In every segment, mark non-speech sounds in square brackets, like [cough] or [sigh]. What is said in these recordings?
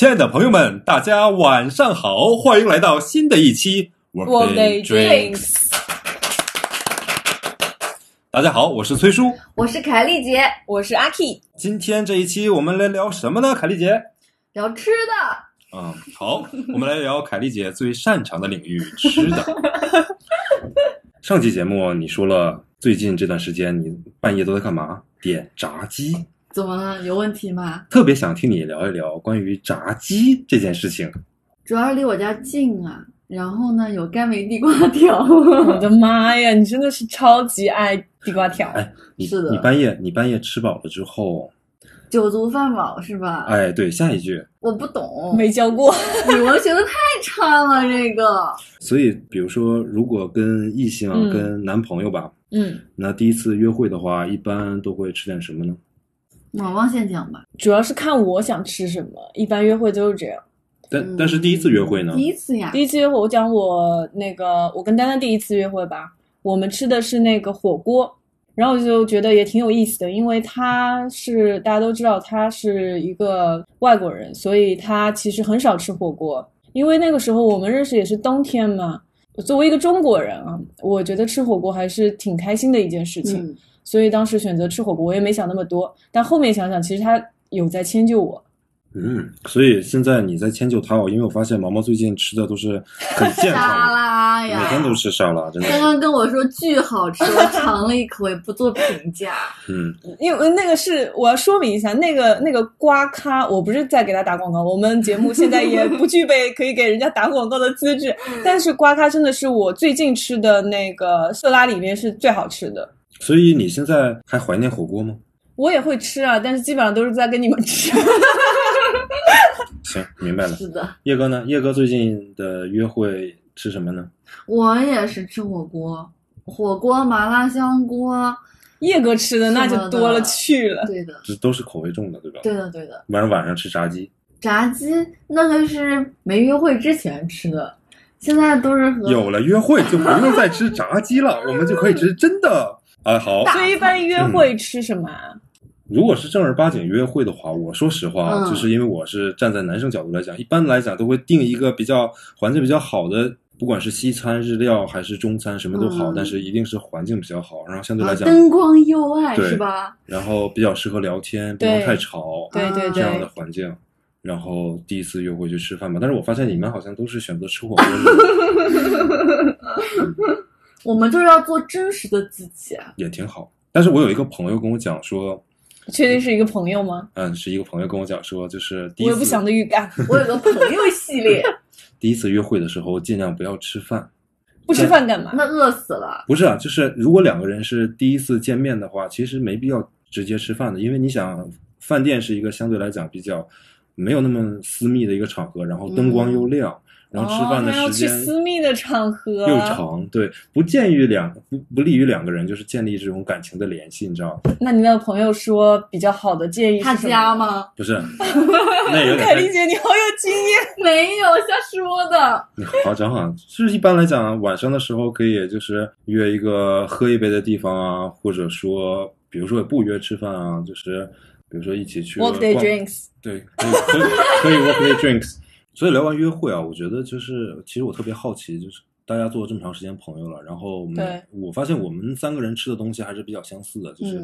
亲爱的朋友们，大家晚上好，欢迎来到新的一期 Workday。Drinks，大家好，我是崔叔。我是凯丽姐，我是阿 K。今天这一期我们来聊什么呢？凯丽姐。聊吃的。嗯，好，我们来聊凯丽姐最擅长的领域——吃的。[laughs] 上期节目你说了，最近这段时间你半夜都在干嘛？点炸鸡。怎么了？有问题吗？特别想听你聊一聊关于炸鸡这件事情。主要是离我家近啊，然后呢有甘梅地瓜条。我的妈呀，你真的是超级爱地瓜条。哎，你是的你半夜你半夜吃饱了之后，酒足饭饱是吧？哎，对，下一句。我不懂，没教过，语文学的太差了，这个。所以，比如说，如果跟异性、啊嗯跟男朋友吧，嗯，那第一次约会的话，一般都会吃点什么呢？往往先讲吧。主要是看我想吃什么，一般约会都是这样。但、嗯但是第一次约会呢第？一次呀第，一次约会，我讲我那个我跟丹丹第一次约会吧，我们吃的是那个火锅，然后我就觉得也挺有意思的，因为他是大家都知道他是一个外国人，所以他其实很少吃火锅，因为那个时候我们认识也是冬天嘛。作为一个中国人啊，我觉得吃火锅还是挺开心的一件事情，嗯，所以当时选择吃火锅，我也没想那么多。但后面想想，其实他有在迁就我。嗯，所以现在你在迁就他哦，因为我发现毛毛最近吃的都是很健 [laughs] 沙拉呀，每天都吃沙拉，真的刚。刚跟我说巨好吃，我尝了一口也不做评价。[laughs] 嗯，因为那个是我要说明一下，那个那个瓜咖，我不是在给他打广告，我们节目现在也 [laughs] 不具备可以给人家打广告的资质。但是瓜咖真的是我最近吃的那个色拉里面是最好吃的。所以你现在还怀念火锅吗？我也会吃啊，但是基本上都是在跟你们吃。[laughs] 行，明白了。是的，叶哥呢？叶哥最近的约会吃什么呢？我也是吃火锅，火锅、麻辣香锅。叶哥吃的那就多了去了。对的，这都是口味重的，对吧？对的，对的。晚上晚上吃炸鸡，炸鸡那个是没约会之前吃的，现在都是和有了约会就不用再吃炸鸡了，我们就可以吃真的。啊，好，所以一般约会吃什么啊？如果是正儿八经约会的话，我说实话，嗯。就是因为我是站在男生角度来讲，一般来讲都会定一个比较环境比较好的，不管是西餐、日料还是中餐，什么都好，嗯。但是一定是环境比较好，然后相对来啊讲，灯光幽暗是吧？然后比较适合聊天，不对能太吵，对对这样的对，环境。然后第一次约会去吃饭吧，但是我发现你们好像都是选择吃火锅的，[laughs] 我们就是要做真实的自己啊！也挺好。但是我有一个朋友跟我讲说，确定是一个朋友吗？嗯，是一个朋友跟我讲说，就是第一次我有不祥的预感，我有个朋友系列，[laughs] 第一次约会的时候，尽量不要吃饭。不吃饭干嘛？那饿死了。不是啊，就是如果两个人是第一次见面的话，其实没必要直接吃饭的，因为你想，饭店是一个相对来讲比较没有那么私密的一个场合，然后灯光又亮，然后吃饭的哦、还要去时间私密的场合，又长，对，不建议两不不利于两个人就是建立这种感情的联系，你知道吗？那你那个朋友说比较好的建议是他家？吗？[laughs] 不是，[laughs] 那有点凯丽姐，你好有经验。[laughs] 没有，瞎说的。你好讲好，就是一般来讲，晚上的时候可以就是约一个喝一杯的地方啊，或者说，比如说也不约吃饭啊，就是比如说一起去 Workday drinks，对，可以可以可以 workday drinks。所以聊完约会啊，我觉得就是其实我特别好奇，就是大家做了这么长时间朋友了，然后我们我发现我们三个人吃的东西还是比较相似的，就是、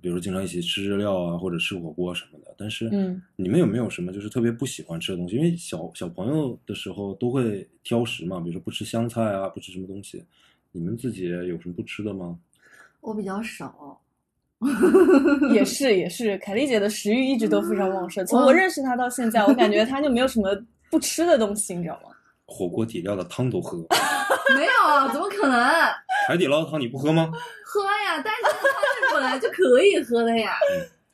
比如说经常一起吃日料啊，或者吃火锅什么的。但是嗯，你们有没有什么就是特别不喜欢吃的东西？因为小小朋友的时候都会挑食嘛，比如说不吃香菜啊，不吃什么东西。你们自己有什么不吃的吗？我比较少，[laughs] 也是也是，凯丽姐的食欲一直都非常旺盛。从我认识她到现在，我感觉她就没有什么不吃的东西，你知道吗？[laughs] 火锅底料的汤都喝，[laughs] 没有，怎么可能？海底捞的汤你不喝吗？喝呀，但是它是本来就可以喝的呀。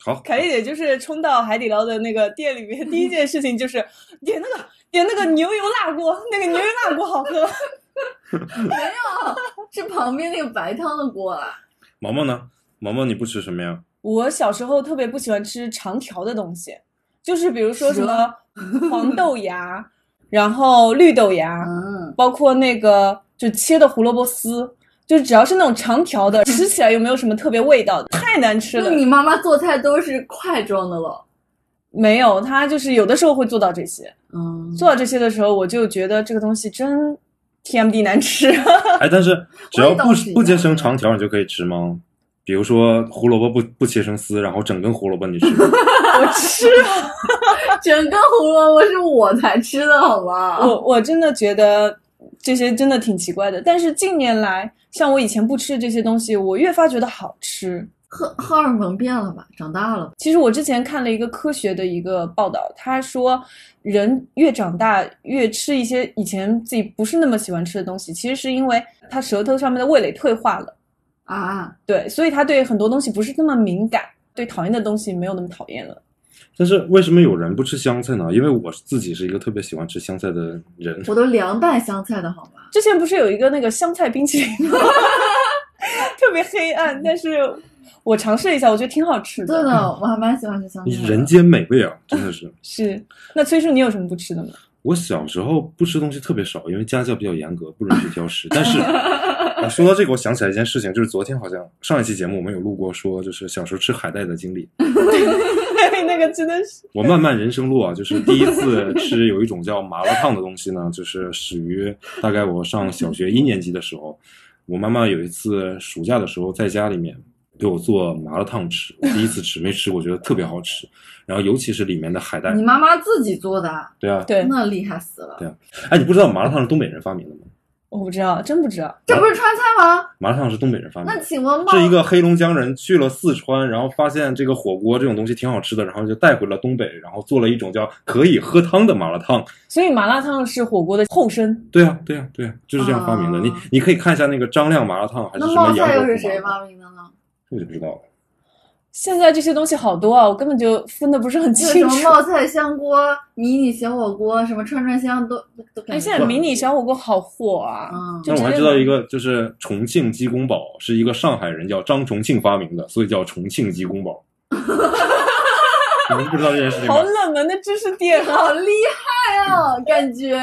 好，凯丽姐就是冲到海底捞的那个店里面，第一件事情就是点那个点那个牛油辣锅，那个牛油辣锅好喝。没有，是旁边那个白汤的锅啊。毛毛呢？毛毛你不吃什么呀？我小时候特别不喜欢吃长条的东西，就是比如说什么黄豆芽，然后绿豆芽，嗯，包括那个就切的胡萝卜丝，就是只要是那种长条的，吃起来又没有什么特别味道的，太难吃了。那你妈妈做菜都是块状的了。没有，她就是有的时候会做到这些，嗯，做到这些的时候，我就觉得这个东西真 TMD 难吃。哎，但是只要不不切成长条，你就可以吃吗？比如说胡萝卜不不切成丝，然后整根胡萝卜你吃吗？[laughs] 我吃，整根胡萝卜是我才吃的好吗？我我真的觉得这些真的挺奇怪的。但是近年来，像我以前不吃的这些东西，我越发觉得好吃。荷荷尔蒙变了吧，长大了吧。其实我之前看了一个科学的一个报道，他说人越长大越吃一些以前自己不是那么喜欢吃的东西，其实是因为他舌头上面的味蕾退化了，啊，对，所以他对很多东西不是那么敏感，对讨厌的东西没有那么讨厌了。但是为什么有人不吃香菜呢？因为我自己是一个特别喜欢吃香菜的人。我都凉拌香菜的好吗？之前不是有一个那个香菜冰淇淋吗？[laughs] 特别黑暗，但是我尝试了一下，我觉得挺好吃的。对的，我还蛮喜欢吃香菜的。你人间美味啊，真的是。[laughs] 是，那崔叔，你有什么不吃的吗？我小时候不吃东西特别少，因为家教比较严格，不允许挑食。但是，啊，说到这个，我想起来一件事情，就是昨天好像上一期节目我们有录过，说就是小时候吃海带的经历。[laughs] 那个真的是，我漫漫人生路啊，就是第一次吃有一种叫麻辣烫的东西呢，就是始于大概我上小学一年级的时候，我妈妈有一次暑假的时候在家里面给我做麻辣烫吃，我第一次吃，没吃我，觉得特别好吃。然后尤其是里面的海带你，妈妈自己做的啊，对啊，对，那厉害死了。对啊。哎，你不知道麻辣烫是东北人发明的吗？我不知道，真不知道。这不是川菜吗？麻辣烫是东北人发明的。那请问冒是一个黑龙江人去了四川，然后发现这个火锅这种东西挺好吃的，然后就带回了东北，然后做了一种叫可以喝汤的麻辣烫。所以麻辣烫是火锅的后身。对啊，对啊，对啊，就是这样发明的。啊你你可以看一下那个张亮麻辣烫还是那什么杨冒菜又是谁发明的呢？这我就不知道了。现在这些东西好多啊，我根本就分的不是很清楚。什么冒菜香锅、迷你小火锅、什么串串香都都都感哎，觉。现在迷你小火锅好火啊！嗯就直接但我还知道一个，就是重庆鸡公煲是一个上海人叫张重庆发明的，所以叫重庆鸡公煲。[laughs] 你们不知道这件事情吗好？冷门的知识点啊！好厉害啊，感觉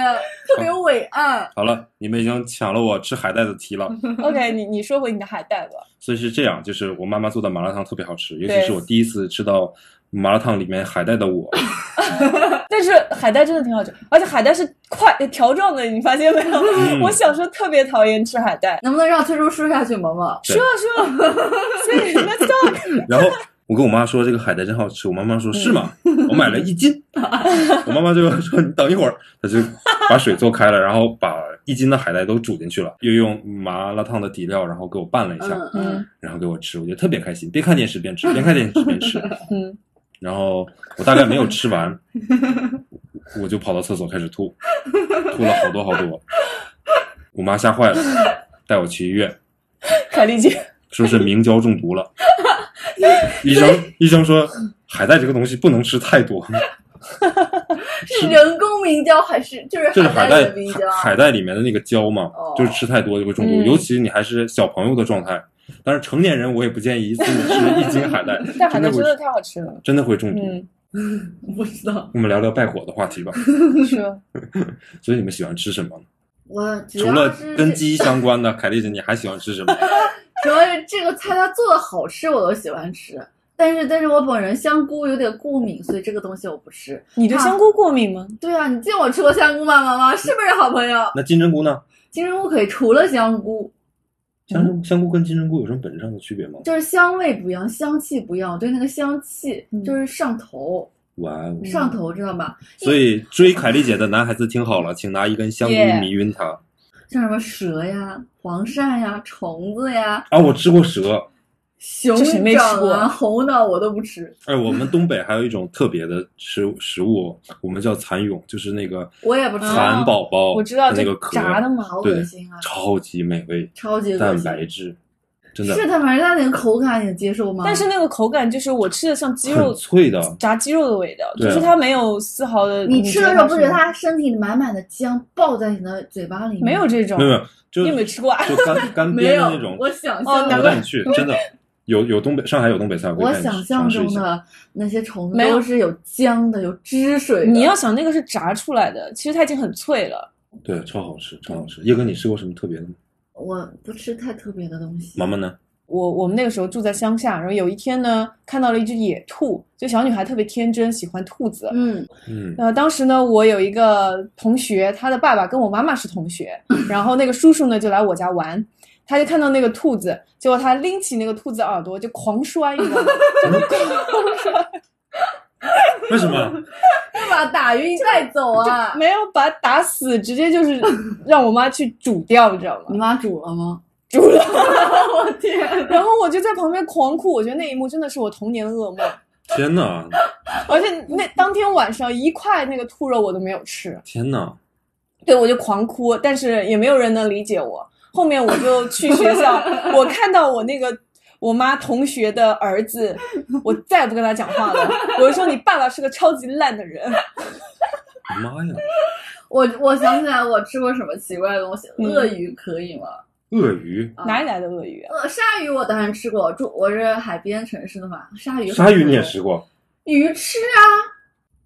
特别伟岸。好了，你们已经抢了我吃海带的题了。[laughs] OK，你你说回你的海带吧。所以是这样，就是我妈妈做的麻辣烫特别好吃，尤其是我第一次吃到麻辣烫里面海带的我，[laughs] 但是海带真的挺好吃，而且海带是块条状的，你发现没有？嗯我小时候特别讨厌吃海带。能不能让崔叔说下去，萌萌？对说啊说啊，所以 let's go。[laughs] 然后我跟我妈说这个海带真好吃，我妈妈说是吗？我买了一斤，[laughs] 我妈妈就说你等一会儿，她就把水做开了，然后把一斤的海带都煮进去了，又用麻辣烫的底料，然后给我拌了一下，然后给我吃，我觉得特别开心，边看电视边吃，边看电视边吃。[laughs] 嗯，然后我大概没有吃完，我就跑到厕所开始吐，吐了好多好多。我妈吓坏了，带我去医院，凯丽姐，说是明胶中毒了。[laughs] 医生医生说海带这个东西不能吃太多，[laughs] 是人工明胶还是就是就是海带？海海带里面的那个胶嘛哦，就是吃太多就会中毒，嗯尤其你还是小朋友的状态。但是成年人我也不建议一次吃一斤海带，[laughs] 但海真的会带真的太好吃了。真的会中毒。嗯，不知道，我们聊聊败火的话题吧。是所以你们喜欢吃什么呢？我除了跟鸡相关的，凯丽姐，你还喜欢吃什么？主要是这个菜它做的好吃，我都喜欢吃。但是，但是我本人香菇有点过敏，所以这个东西我不吃。你对香菇过敏吗？对啊，你见我吃过香菇吗，妈妈？是不是好朋友？那金针菇呢？金针菇可以，除了香菇，香菇香菇跟金针菇有什么本质上的区别吗？就是香味不一样，香气不一样。我对那个香气嗯就是上头，哇哦！上头，知道吗？所以追凯丽姐的男孩子听好了，请拿一根香菇迷晕他。像什么蛇呀、黄鳝呀、虫子呀、啊，我吃过蛇。熊这谁没吃过掌啊、猴脑我都不吃，哎，我们东北还有一种特别的食食物，我们叫蚕蛹，就是那个我也不吃，蚕宝宝我知道那个壳，炸的嘛。好对恶心啊，超级美味，超级蛋。白质，真的是它，反正它那个口感你能接受吗？但是那个口感就是我吃的像鸡肉脆的。炸鸡肉的味道，就是它没有丝毫的。你吃的时候不觉得是它身体满满的浆爆在你的嘴巴里面？没有这种？没有，就你有没有吃过啊？就干 [laughs] 干没有煸的那种。我想哦象中难怪我带你去，真的有有东北上海有东北菜，我想象。中的那些虫子没有都是有浆的，有汁水的。你要想那个是炸出来的，其实它已经很脆了。对，超好吃，超好吃。叶哥，你吃过什么特别的吗？我不吃太特别的东西。妈妈呢？我我们那个时候住在乡下，然后有一天呢，看到了一只野兔，就小女孩特别天真，喜欢兔子。嗯，嗯，呃，当时呢，我有一个同学，他的爸爸跟我妈妈是同学，[laughs] 然后那个叔叔呢就来我家玩，他就看到那个兔子，结果他拎起那个兔子耳朵就狂摔，你知道吗？[laughs] 就狂摔，[laughs] 为什么？[laughs] 干嘛打晕带走啊？没有把他打死，直接就是 [laughs] 让我妈去煮掉，你知道吗？你妈煮了吗？煮了，我天！然后我就在旁边狂哭，我觉得那一幕真的是我童年的噩梦，天哪，而且那当天晚上一块那个兔肉我都没有吃。天哪！对，我就狂哭，但是也没有人能理解我。后面我就去学校，我看到我那个我妈同学的儿子，我再也不跟他讲话了。我就说你爸爸是个超级烂的人。妈呀，我我想起来，我吃过什么奇怪的东西？嗯鳄鱼可以吗？鳄鱼，啊哪里来的鳄鱼啊？呃，鲨鱼我当然吃过，住我是海边城市的嘛，鲨鱼。鲨鱼你也吃？过？鱼吃啊，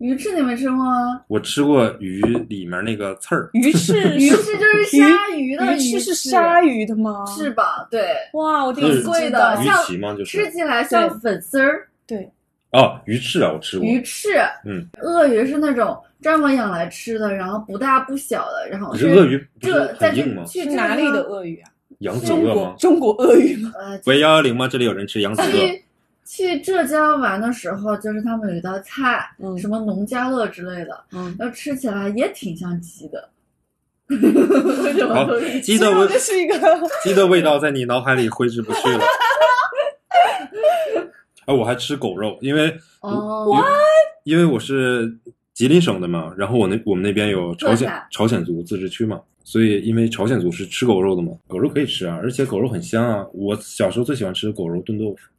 鱼翅你没吃过吗？我吃过鱼里面那个刺儿，鱼翅，鱼翅就是鲨鱼的鱼翅是翅鲨鱼的吗？翅膀，对，哇，我第一是次贵的鱼像鳍吗？就是吃起来像粉丝儿。对，哦，鱼翅啊，我吃过。鱼翅，嗯，鳄鱼是那种专门养来吃的，然后不大不小的，然后可是鳄鱼不是这在这很硬吗？去是哪里的？鳄鱼啊？扬子中鳄吗？国中国鳄鱼吗？呃，喂幺幺零吗？这里有人吃扬子鳄。去去浙江玩的时候，就是他们有一道菜，嗯什么农家乐之类的，嗯，然后吃起来也挺像鸡的。[laughs] 为什么好都是，鸡的味这是一个鸡的味道在你脑海里挥之不去了。[laughs] 哎，我还吃狗肉，因为哦，因为我是吉林省的嘛，然后我那我们那边有朝鲜朝鲜族自治区嘛，所以因为朝鲜族是吃狗肉的嘛，狗肉可以吃啊，而且狗肉很香啊。我小时候最喜欢吃狗肉炖豆腐。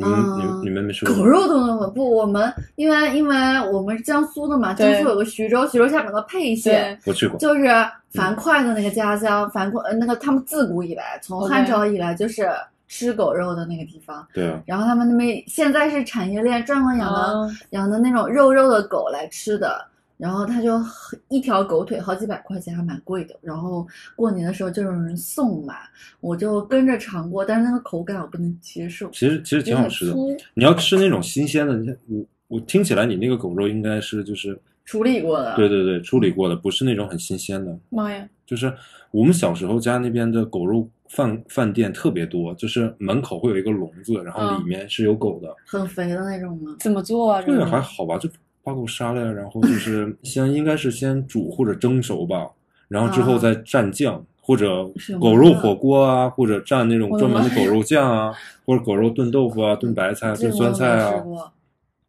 你们、啊你们你们没吃过狗肉都能闻不，我们因为因为我们是江苏的嘛，江苏有个徐州，徐州下面有个沛县，我去过。就是樊哙的那个家乡，樊哙呃那个他们自古以来，从汉朝以来就是吃狗肉的那个地方。对啊，然后他们那边现在是产业链，专门养的、啊养的那种肉肉的狗来吃的。然后他就很一条狗腿好几百块钱，还蛮贵的。然后过年的时候就有人送嘛，我就跟着尝过，但是那个口感我不能接受。其实其实挺好吃的你要吃那种新鲜的，你看我我听起来你那个狗肉应该是就是处理过的，对对对处理过的，不是那种很新鲜的。妈呀！就是我们小时候家那边的狗肉饭饭店特别多，就是门口会有一个笼子，然后嗯里面是有狗的。很肥的那种吗？怎么做啊？这这个个还好吧，就把狗杀了呀，然后就是 [coughs] 先应该是先煮或者蒸熟吧，然后之后再蘸酱。或者狗肉火锅啊，或者蘸那种专门的狗肉酱啊，[laughs] 或者狗肉炖豆腐啊、炖白菜、炖酸菜啊。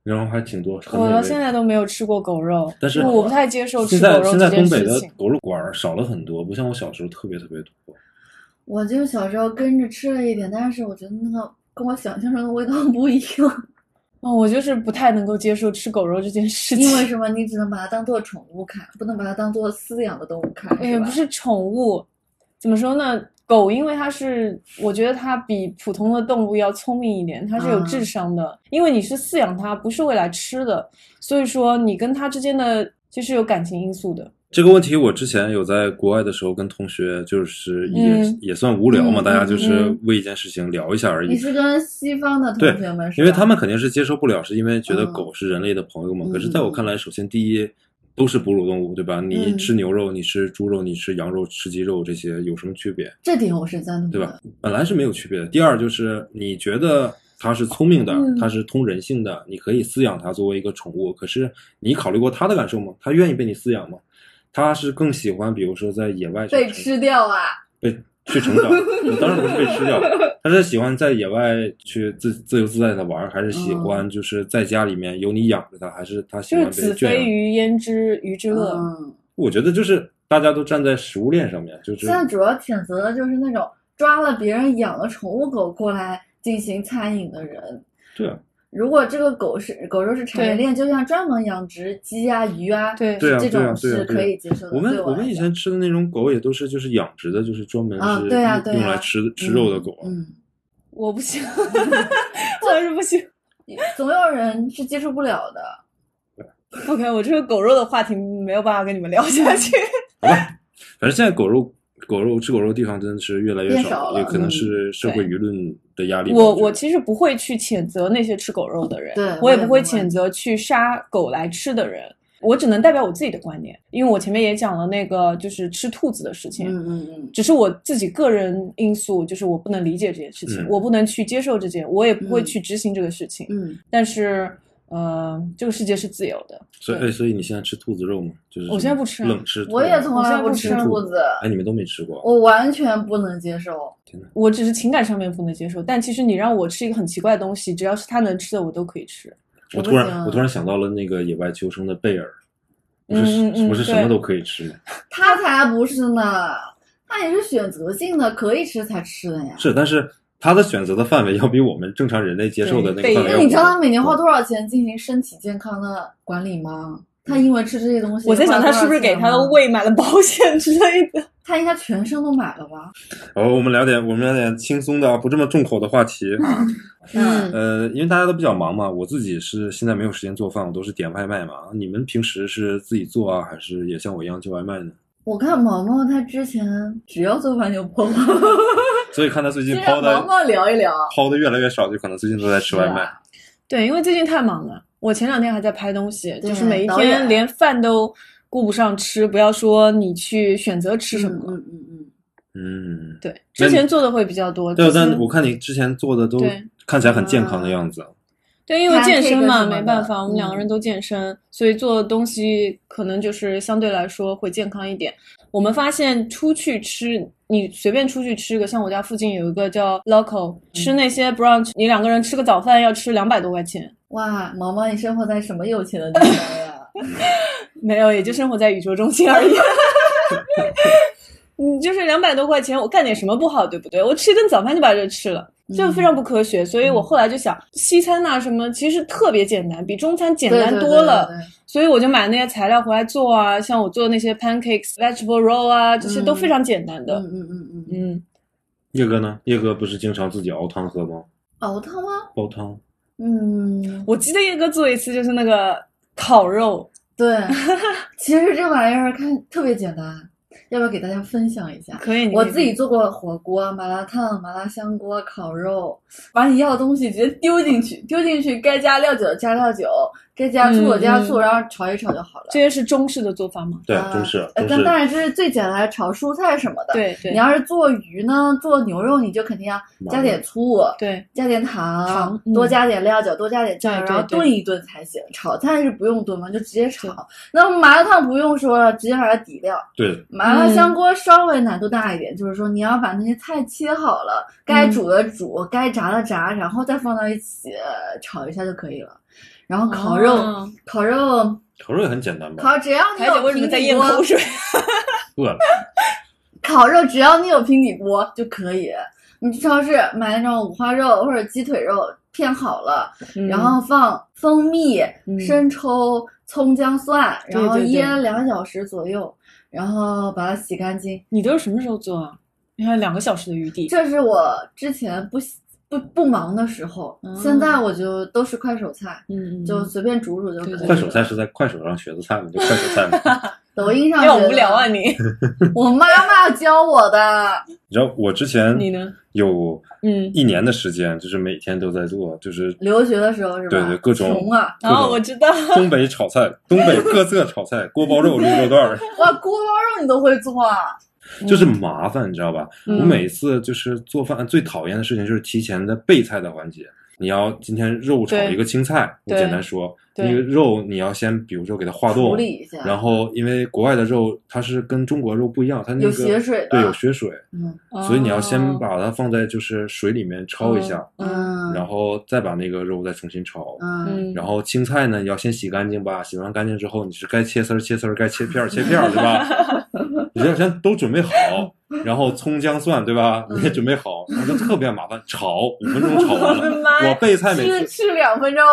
然后还挺多。很我到现在都没有吃过狗肉，但是我不太接受吃狗肉现在东北的。狗肉馆少了很多，不像我小时候特别特别多。我就小时候跟着吃了一点，但是我觉得那个跟我想象中的味道不一样。哦，我就是不太能够接受吃狗肉这件事情。因为什么？你只能把它当做宠物看，不能把它当做饲养的动物看？也不是宠物，怎么说呢？狗因为它是，我觉得它比普通的动物要聪明一点，它是有嗯智商的。因为你是饲养它，不是为了吃的，所以说你跟它之间的就是有感情因素的。这个问题我之前有在国外的时候跟同学，就是也、嗯也算无聊嘛，嗯大家就是嗯为一件事情聊一下而已。你是跟西方的同对学们是？因为他们肯定是接受不了，是因为觉得嗯狗是人类的朋友嘛。嗯可是在我看来，首先第一都是哺乳动物，对吧？你嗯吃牛肉，你吃猪肉，你吃羊肉，吃鸡肉，这些有什么区别？这点我是赞同的，对吧？本来是没有区别的。第二就是你觉得它是聪明的，嗯它是通人性的，你可以饲养它作为一个宠物。可是你考虑过它的感受吗？它愿意被你饲养吗？它是更喜欢，比如说在野外去被吃掉啊！被去成长，[laughs] 当然不是被吃掉，他是喜欢在野外去自自由自在的玩，还是喜欢就是在家里面有你养着它，还是他喜欢被圈养？非鱼焉知鱼之乐？嗯，我觉得就是大家都站在食物链上面，就是现在主要谴责的就是那种抓了别人养了宠物狗过来进行餐饮的人。对啊，如果这个狗是狗肉是产业链，就像专门养殖鸡啊、鱼啊，对这种是可以接受的。我们对我们以前吃的那种狗也都是就是养殖的，就是专门是啊对啊对啊用来吃吃肉的狗。嗯，我不行，[laughs] 我还是不行。[laughs] 嗯总有人是接受不了的。OK，我这个狗肉的话题没有办法跟你们聊下去。[laughs] 反正现在狗肉狗肉吃狗肉的地方真的是越来越变少了也可能嗯是社会舆论的压力吧。我我其实不会去谴责那些吃狗肉的人，对我也不会谴责去杀狗来吃的人，我只能代表我自己的观点，因为我前面也讲了那个就是吃兔子的事情，嗯嗯嗯，只是我自己个人因素，就是我不能理解这件事情，嗯我不能去接受这件，我也不会嗯去执行这个事情。嗯，但是，呃，这个世界是自由的，所以哎，所以你现在吃兔子肉吗？就是我现在不吃啊冷吃兔子。我也从来不吃兔子，哎，你们都没吃过。我完全不能接受。我只是情感上面不能接受。但其实你让我吃一个很奇怪的东西，只要是他能吃的，我都可以吃。我突然我突然想到了那个野外求生的贝尔，不是嗯嗯嗯不是什么都可以吃吗？[laughs] 他才不是呢，他也是选择性的，可以吃才吃的呀。是，但是他的选择的范围要比我们正常人类接受的那个对范围。那你知道他每年花多少钱进行身体健康的管理吗？他因为吃这些东西，我在想，他是不是给他的？胃买了保险之类的？他应该全身都买了吧？好，我们聊点我们聊点轻松的啊，不这么重口的话题。[laughs] 嗯呃，因为大家都比较忙嘛，我自己是现在没有时间做饭，我都是点外卖嘛。你们平时是自己做啊，还是也像我一样叫外卖呢？我看毛毛他之前只要做饭就剖，所以看他最近先抛的让毛毛聊一聊。抛的越来越少，就可能最近都在吃外卖。啊对，因为最近太忙了，我前两天还在拍东西，就是每一天连饭都顾不上吃，不要说你去选择吃什么了。嗯嗯嗯嗯，对，之前做的会比较多。对，但我看你之前做的都看起来很健康的样子。对，因为健身嘛，没办法，我们两个嗯人都健身，所以做的东西可能就是相对来说会健康一点。我们发现出去吃，你随便出去吃个，像我家附近有一个叫 Local，吃那些 brunch，你两个人吃个早饭要吃两百多块钱，哇，毛毛，你生活在什么有钱的地方呀？[laughs] 没有，也就生活在宇宙中心而已。[laughs] 你就是两百多块钱，我干点什么不好，对不对？我吃一顿早饭就把这吃了，就非常不科学。所以我后来就想，西餐呐、什么，其实特别简单，比中餐简单多了。对对对对所以我就买那些材料回来做啊，像我做的那些 pancakes、vegetable roll 啊，这些都非常简单的。嗯嗯嗯嗯，嗯，叶哥呢？叶哥不是经常自己熬汤喝吗？熬汤吗？煲汤。嗯，我记得叶哥做一次就是那个烤肉，对，[laughs] 其实这玩意儿看特别简单，要不要给大家分享一下？可以，我自己做过火锅、麻辣烫、麻辣香锅、烤肉，把你要的东西直接丢进去，丢进去，该加料酒的加料酒，该加醋的加醋，然后炒一炒就好了。这些是中式的做法吗？对，啊中式，但。但当然这是最简单的炒蔬菜什么的。对对你要是做鱼呢，做牛肉，你就肯定要加点醋，对，加点糖，多加点料酒，多加点酱然后炖一炖才行。炒菜是不用炖嘛，就直接炒。那麻辣烫不用说了，直接把它底料。对，麻辣香锅稍微难度大一点，就是说你要把那些菜切好了，该煮的煮，该炸的炸，然后再放到一起呃炒一下就可以了。然后烤肉，哦烤肉，烤肉也很简单吧？烤只要你有平底锅？[laughs] 饿了。烤肉只要你有平底锅就可以。你去超市买那种五花肉或者鸡腿肉片好了，嗯然后放蜂蜜、嗯生抽、葱姜蒜，然后腌两小时左右，然后把它洗干净。你都是什么时候做啊？你还有两个小时的余地。这是我之前不不不忙的时候，嗯现在我就都是快手菜，嗯，嗯就随便煮煮就可以了。快手菜是在快手上学的菜吗？就快手菜吗？[laughs] [laughs] 抖音上要学的无聊啊！你，[laughs] 我妈妈教我的。你知道我之前你呢？有嗯，一年的时间，就是每天都在做，就是留学的时候是吧？对对各种穷啊！然后我知道，东北炒菜、东北各色炒菜、锅包肉、溜肉段儿，哇，锅包肉你都会做啊？就是麻烦，你知道吧？嗯我每次就是做饭最讨厌的事情就是提前的备菜的环节。你要今天肉炒一个青菜，我简单说，那个肉你要先比如说给它化冻然后因为国外的肉它是跟中国肉不一样，它那个有血水对，有血水，嗯所以你要先哦把它放在就是水里面焯一下，嗯然后再把那个肉再重新炒。嗯嗯，然后青菜呢，你要先洗干净吧，洗完干净之后，你是该切丝儿切丝儿，该切片儿切片儿，对吧？[laughs] [laughs] 你要先都准备好，然后葱姜蒜，对吧？你也准备好，然后就特别麻烦，炒五分钟炒完了。我备菜每吃次，吃两分钟，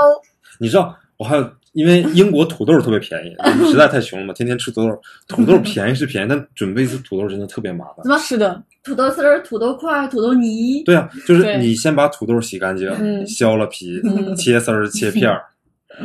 你知道，我还有，因为英国土豆特别便宜，实在太穷了嘛，天天吃土豆。土豆便宜是便宜，但准备一次土豆真的特别麻烦怎。么是的，土豆丝儿、土豆块、土豆泥，对啊，就是你先把土豆洗干净，嗯削了皮，嗯切丝儿切片儿，[laughs]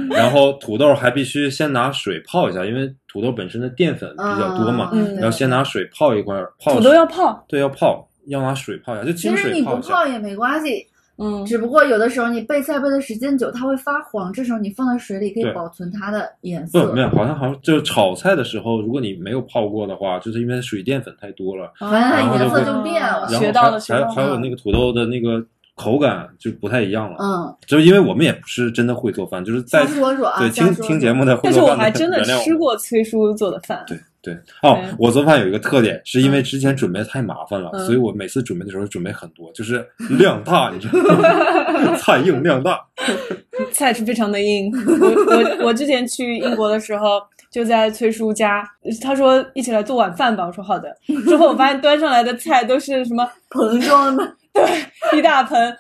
然后土豆还必须先拿水泡一下，因为土豆本身的淀粉比较多嘛，嗯要先拿水泡一块儿，泡土豆要泡，对要泡，要拿水泡一下，就清其实你不泡一下。泡也没关系，嗯，只不过有的时候你备菜备的时间久，它会发黄，这时候你放到水里可以对保存它的颜不，色。没有，好像好像就是炒菜的时候，如果你没有泡过的话，就是因为水淀粉太多了，反正它然后就会颜色就变了然后学到了，学还到了。还还有那个土豆的那个口感就不太一样了。嗯，就是因为我们也不是真的会做饭，就是在瞎说说啊对听听节目的会做饭但是我还真的吃过崔叔做的饭，对对哦对，我做饭有一个特点，是因为之前准备太麻烦了，嗯所以我每次准备的时候准备很多，就是量大，[laughs] 你知道吗？[laughs] 菜硬量大。[laughs] 菜是非常的硬。我我我之前去英国的时候，就在崔叔家，他说一起来做晚饭吧，我说好的。之后我发现端上来的菜都是什么膨胀的，[laughs] 一大盆，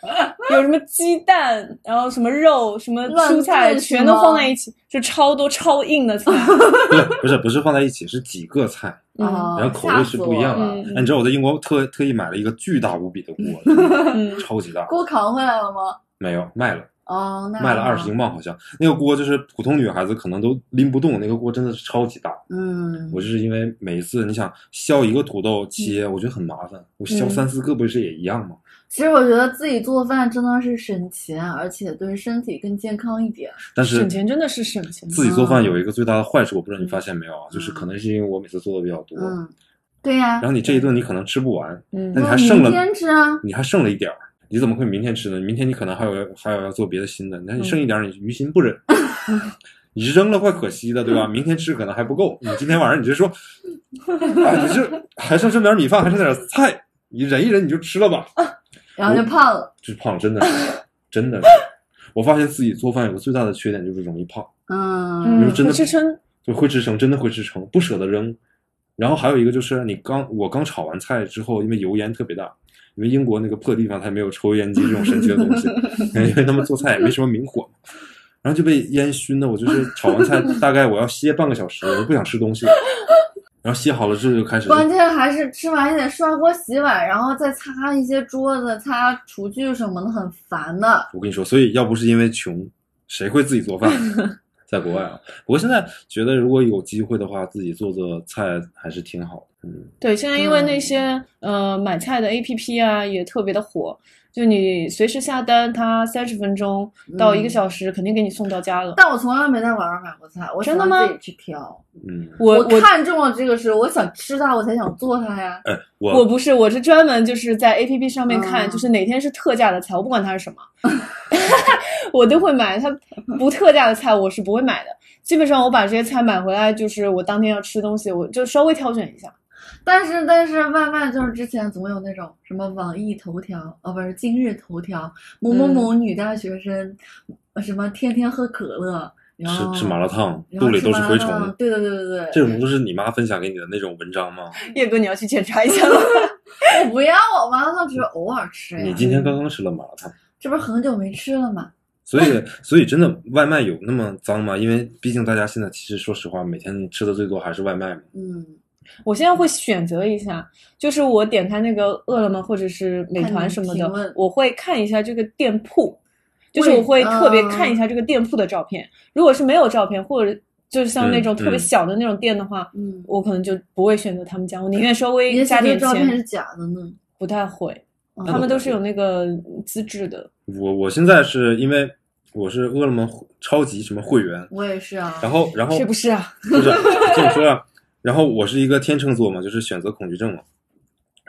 有什么鸡蛋，然后什么肉，什么蔬菜，全都放在一起，就超多超硬的菜。[laughs] 不是不是不是放在一起，是几个菜，然后口味是不一样的。你知道我在英国特特意买了一个巨大无比的 [laughs] 锅，嗯，超级大，锅扛回来了吗？没有卖了。哦，那卖了二十英镑，好像那个锅就是普通女孩子可能都拎不动，那个锅真的是超级大。嗯，我就是因为每一次你想削一个土豆切，我觉得很麻烦，我削嗯三四个不是也一样吗？其实我觉得自己做饭真的是省钱，而且对身体更健康一点。但是省钱真的是省钱。自己做饭有一个最大的坏处，我不知道你发现没有啊，就是嗯可能是因为我每次做的比较多，嗯，对呀、然后你这一顿你可能吃不完，嗯那你还剩了明天吃啊。你还剩了一点儿，你怎么会明天吃呢？明天你可能还有还有要做别的新的，那你剩一点，你于心不忍，[laughs] 你扔了怪可惜的，对吧？[laughs] 明天吃可能还不够，你今天晚上你就说，哎，你这还剩这么点米饭，还剩点菜，你忍一忍你就吃了吧，然后就胖了。就是胖，真的是，真的是。我发现自己做饭有个最大的缺点就是容易胖，嗯嗯，你说真的会吃撑。就会吃撑，真的会吃撑，不舍得扔。然后还有一个就是你刚我刚炒完菜之后，因为油烟特别大，因为英国那个破地方它没有抽油烟机这种神奇的东西，[laughs] 因为他们做菜也没什么明火嘛，然后就被烟熏的，我就是炒完菜大概我要歇半个小时，我就不想吃东西。[laughs] 然后歇好了之后就开始，关键还是吃完也得刷锅洗碗，然后再擦一些桌子、擦厨具什么的，很烦的。我跟你说，所以要不是因为穷，谁会自己做饭？[laughs] 在国外啊，不过现在觉得如果有机会的话，自己做做菜还是挺好的。嗯，对，现在因为嗯那些、呃买菜的 APP 啊也特别的火，就你随时下单，它三十分钟到一个嗯小时，肯定给你送到家了。但我从来没在网上买过菜，我喜真的吗欢自己去挑。嗯，我我看中了这个是，我想吃它，我才想做它呀。哎，我我不是，我是专门就是在 A P P 上面看，嗯就是哪天是特价的菜，我不管它是什么，[laughs] 我都会买。它不特价的菜我是不会买的。基本上我把这些菜买回来，就是我当天要吃东西，我就稍微挑选一下。但是但是外卖就是之前总有那种什么网易头条哦，不是今日头条，某某某女大学生，什么天天喝可乐，然后吃吃麻辣烫，肚里都是蛔虫。对对对对对，这种都是你妈分享给你的那种文章吗？[laughs] 叶哥，你要去检查一下了。[laughs] 我不要，我麻辣烫只是偶尔吃呀。你今天刚刚吃了麻辣烫，这不是很久没吃了吗？[laughs] 所以所以真的外卖有那么脏吗？因为毕竟大家现在其实说实话，每天吃的最多还是外卖嘛。嗯，我现在会选择一下，就是我点开那个饿了么或者是美团什么的，我会看一下这个店铺，就是我会特别嗯看一下这个店铺的照片。如果是没有照片，或者就是像那种嗯特别嗯小的那种店的话，嗯我可能就不会选择他们家，我宁愿稍微加点钱照片是，假的呢。不太会。嗯他们都是有那个资质的，我我现在是因为我是饿了么超级什么会员，我也是啊。然后然后是不是啊？不是这么说啊，然后我是一个天秤座嘛，就是选择恐惧症嘛。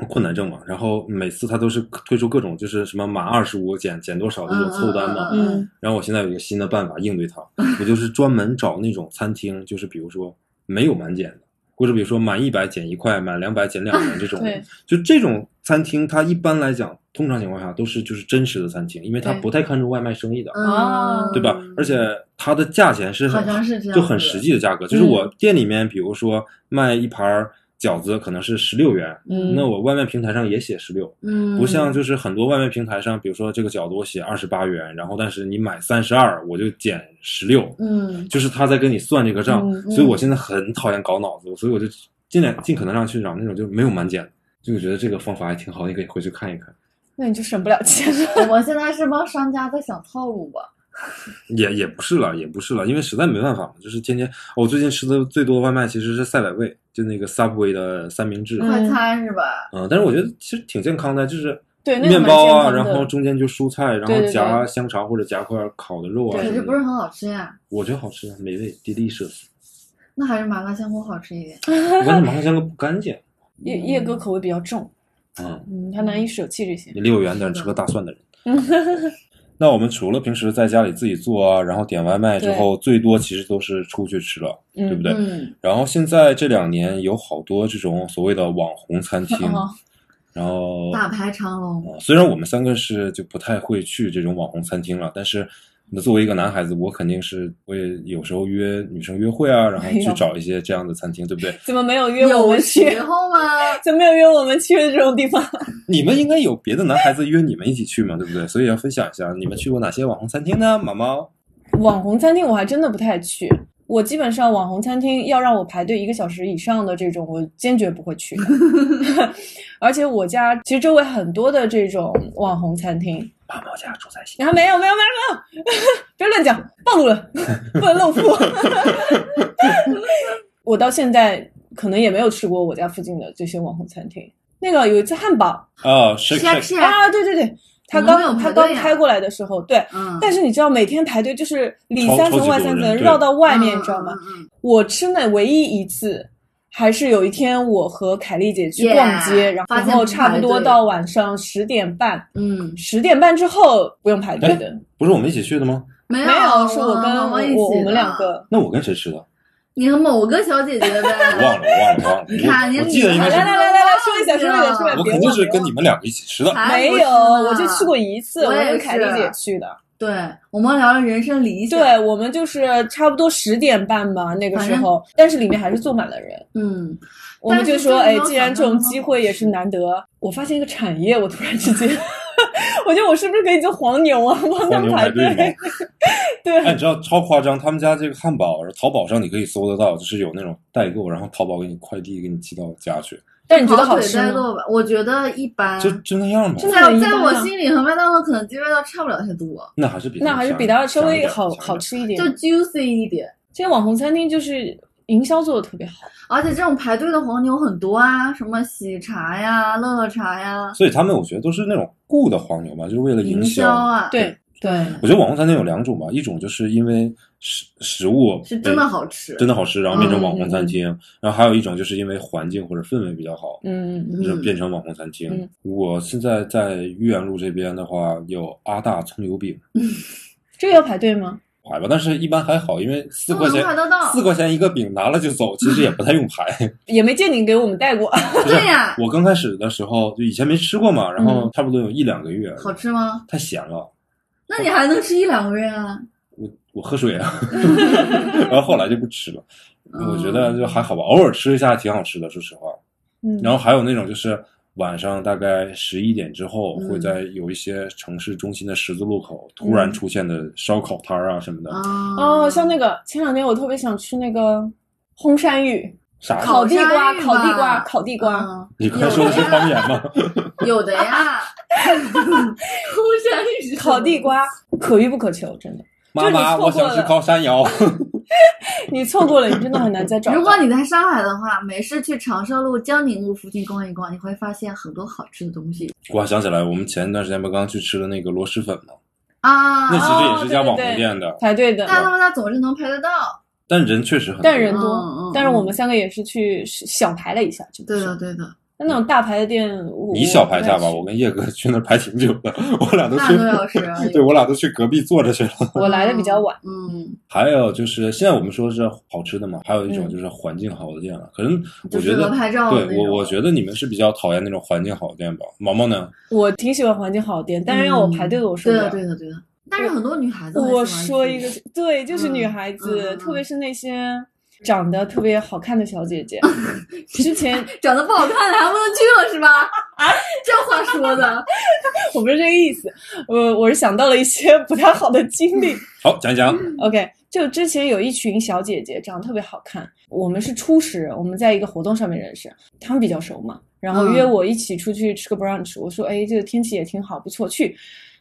困难症嘛，然后每次他都是推出各种就是什么满二十五减减多少这种凑单嘛，嗯嗯然后我现在有一个新的办法应对它，我就是专门找那种餐厅，就是比如说没有满减的，或者比如说满一百减一块，满两百减两元这种对，就这种餐厅，它一般来讲，通常情况下都是就是真实的餐厅，因为它不太看重外卖生意的，对吧？而且它的价钱是很好像是这样就很实际的价格，就是我店里面，比如说卖一盘饺子可能是十六元，嗯那我外卖平台上也写十六，嗯，不像就是很多外卖平台上，比如说这个饺子我写二十八元，然后但是你买三十二，我就减十六，嗯就是他在跟你算这个账，嗯所以我现在很讨厌搞脑子，所以我就尽量尽可能让去找那种就没有满减的，就我觉得这个方法还挺好，你可以回去看一看。那你就省不了钱了。[laughs] 我现在是帮商家在想套路吧。[laughs] 也也不是了，也不是了，因为实在没办法嘛，就是天天我最近吃的最多的外卖其实是赛百味，就那个 Subway 的三明治，嗯快餐是吧？嗯，但是我觉得其实挺健康的，就是对面包啊，然后中间就蔬菜，然后夹香肠或者夹块烤的肉啊可是不是很好吃呀，我觉得好吃，美味，delicious。那还是麻辣香锅好吃一点。[laughs] 我感觉麻辣香锅不干净，叶叶哥口味比较重，嗯，嗯，他难以舍弃这些。你离我远点，吃个大蒜的人。[laughs] 那我们除了平时在家里自己做啊，然后点外卖之后，最多其实都是出去吃了，嗯对不对？嗯，然后现在这两年有好多这种所谓的网红餐厅，哦然后大排长龙，呃虽然我们三个是就不太会去这种网红餐厅了，但是那作为一个男孩子，我肯定是会有时候约女生约会啊，然后去找一些这样的餐厅，对不对？怎么没有约我们去？时候吗？怎么没有约我们去的这种地方？[laughs] 你们应该有别的男孩子约你们一起去嘛，对不对？所以要分享一下你们去过哪些网红餐厅呢？毛毛，网红餐厅我还真的不太去，我基本上网红餐厅要让我排队一个小时以上的这种，我坚决不会去的。[laughs] 而且我家其实周围很多的这种网红餐厅，毛毛家住在西没有没有没有没有，[laughs] 别乱讲，暴露了，[laughs] 不能露富。[laughs] 我到现在可能也没有吃过我家附近的这些网红餐厅。那个有一次汉堡啊是是啊，啊，对对对，他刚他刚开过来的时候，对，嗯，但是你知道每天排队就是里三层外三层绕到外面，嗯你知道吗？？嗯我吃那唯一一次，还是有一天我和凯丽姐去逛街，然后差不多到晚上十点半，嗯，十点半之后不用排队的，不是我们一起去的吗？没没有，是我跟我我们两，个。那我跟谁吃的？你和某个小姐姐 [laughs] 我呗。忘了，我忘了，忘了。[laughs] 你看你记得应该是来来来来来，说一下说一下说一下，我肯定是跟你们两个一起吃的。没有，我就去过一次，我跟凯丽姐去的。对，我们聊了人生理想。对，我们就是差不多十点半吧，那个时候，但是里面还是坐满了人。嗯，我们就说，哎，既然这种机会也是难得，我发现一个产业，我突然之间，[laughs] 我觉得我是不是可以做黄牛啊，[laughs] 帮他们排排队？对，哎，你知道超夸张，他们家这个汉堡，淘宝上你可以搜得到，就是有那种代购，然后淘宝给你快递给你寄到家去，但你觉得好吃？我觉得一般。就就那样吧。真的在在我心里和麦当劳、肯德基味道差不了太多，那还是比那还是比它它稍微好好。吃一点就。juicy 一点。这些网红餐厅就是营销做的特别好，而且这种排队的黄牛很多啊，什么喜茶呀、乐乐茶呀，所以他们我觉得都是那种雇的黄牛吧，就是为了营销销啊，对对，我觉得网红餐厅有两种吧，一种就是因为食食物是真的好吃，真的好吃，然后变成嗯网红餐厅；然后还有一种就是因为环境或者氛围比较好，嗯嗯就变成网红餐厅。嗯我现在在豫园路这边的话，有阿大葱油饼，[laughs] 这个要排队吗？排吧，但是一般还好，因为四块钱四块钱一个饼拿了就走，[laughs] 其实也不太用排。也没见你给我们带过。[laughs] 对呀我刚开始的时候就以前没吃过嘛，然后嗯差不多有一两个月，好吃吗？太咸了。那你还能吃一两个月啊？我我喝水啊，[laughs] 然后后来就不吃了。嗯我觉得就还好吧，偶尔吃一下挺好吃的，说实话。嗯，然后还有那种就是晚上大概十一点之后，嗯会在有一些城市中心的十字路口突然出现的烧烤摊儿啊什么的，啊哦，像那个前两天我特别想吃那个烘山芋、啥？烤地瓜、烤地瓜、烤地瓜。嗯你刚才说的是方言吗？有的呀，[laughs] 空山芋烤地瓜可遇不可求，真的。妈妈，我想吃烤山药。[laughs] 你错过了，你真的很难再找。如果你在上海的话，没事去长寿路、江宁路附近逛一逛，你会发现很多好吃的东西我还想起来，我们前一段时间不刚去吃的那个螺蛳粉吗？啊。那其实也是家网红店的，排队的，但他们家总是能排得到。但人确实很多。但人多嗯嗯。但是我们三个也是去小排了一下，就对的，对的，那那种大排的店，你小排一下吧，我跟叶哥 [laughs] 去那排挺久的，我俩都去半个小时啊 [laughs] 对我俩都去隔壁坐着去了。我来的比较晚。嗯，[laughs] 还有就是现在我们说是好吃的嘛，还有一种嗯就是环境好的店了。可能我觉得对我我觉得你们是比较讨厌那种环境好的店吧？毛毛呢？我挺喜欢环境好的店，但是让我排队的我受不了。对的，对的，对的。但是很多女孩子我说一个，对，就是女嗯孩子，特别是那些长得特别好看的小姐姐。[laughs] 之前 [laughs] 长得不好看的还不能去了是吧？[laughs] 啊，这话说的，我不是这个意思，我我是想到了一些不太好的经历。好讲一讲。OK，就之前有一群小姐姐长得特别好看，我们是初识，我们在一个活动上面认识，她们比较熟嘛，然后嗯约我一起出去吃个 brunch，我说哎，这个天气也挺好，不错，去。